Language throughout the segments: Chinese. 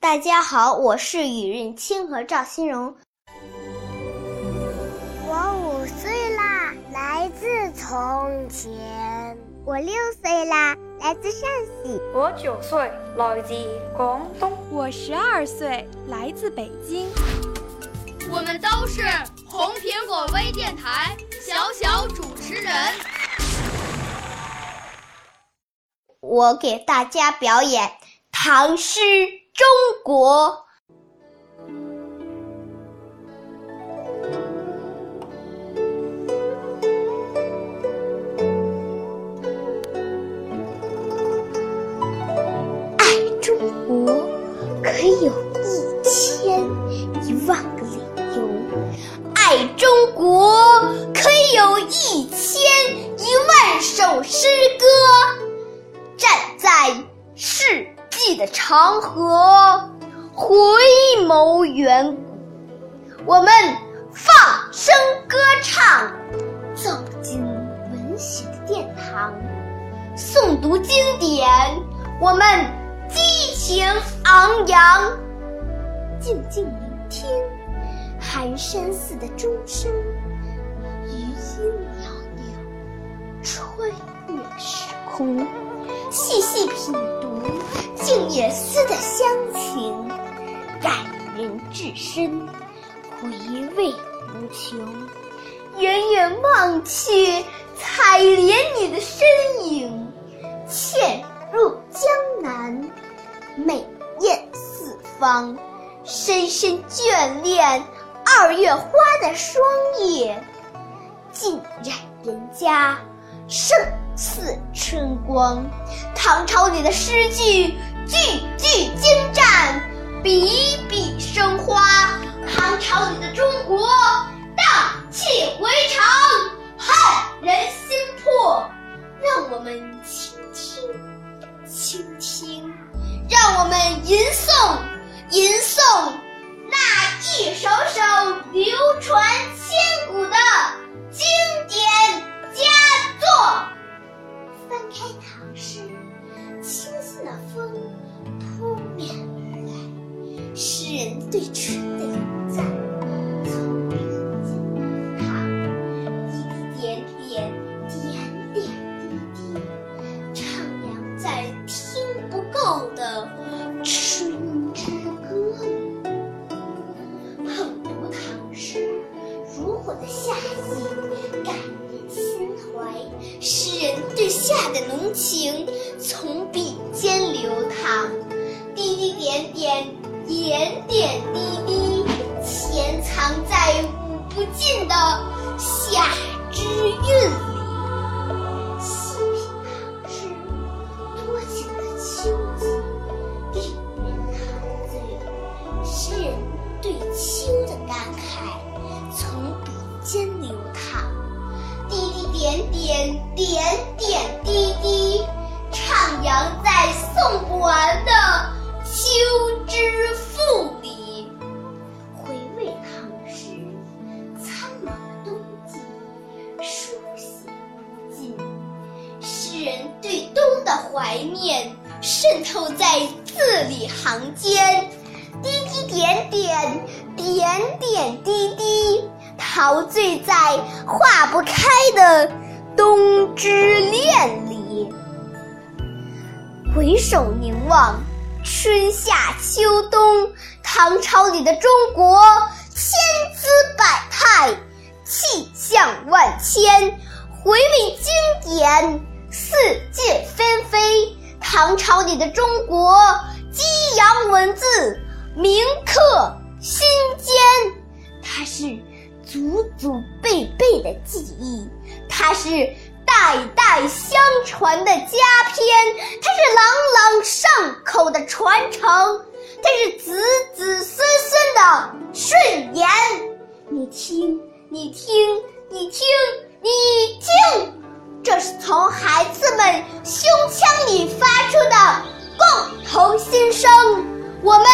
大家好，我是雨润清和赵新荣。我五岁啦，来自从前。我六岁啦，来自陕西。我九岁，来自广东。我十二岁，来自北京。我们都是红苹果微电台小小主持人。我给大家表演唐诗。中国，爱中国可以有一千一万个理由，爱中国可以有一千一万首诗歌，站在世。记的长河，回眸远古，我们放声歌唱，走进文学的殿堂，诵读经典，我们激情昂扬，静静聆听寒山寺的钟声，余音袅袅，穿越时空，细细品。静夜思的乡情，感人至深，回味无穷。远远望去，采莲你的身影，嵌入江南，美艳四方。深深眷恋二月花的霜叶，浸染人家，胜似春光。唐朝里的诗句。句句精湛，笔笔生花。唐朝里的中国，荡气回肠，撼人心魄。让我们倾听，倾听，让我们吟诵，吟诵那一首首流传千古的对春的咏赞，从笔尖看，一点点，点点滴滴，徜徉在听不够的春之歌里。捧读唐诗，如火的夏季，感人心怀。诗人对夏的浓情，从点点滴滴，潜藏在舞不尽的夏之韵里。细品唐诗，多情的秋季，令人陶醉。诗人对秋的感慨，从笔尖流淌。滴滴点点，点渗透在字里行间，滴滴点点，点点滴滴，陶醉在化不开的冬之恋里。回首凝望。春夏秋冬，唐朝里的中国，千姿百态，气象万千。回味经典，四季纷飞。唐朝里的中国，激扬文字，铭刻心间。它是祖祖辈辈的记忆，它是代代相传的佳篇，它是朗朗上口的传承，它是子子孙孙的顺延。你听，你听，你听，你听。这是从孩子们胸腔里发出的共同心声。我们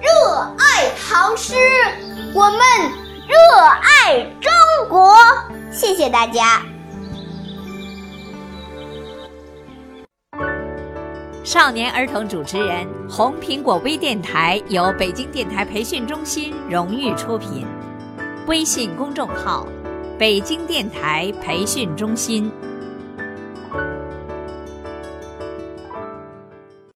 热爱唐诗，我们热爱中国。谢谢大家。少年儿童主持人，红苹果微电台由北京电台培训中心荣誉出品，微信公众号：北京电台培训中心。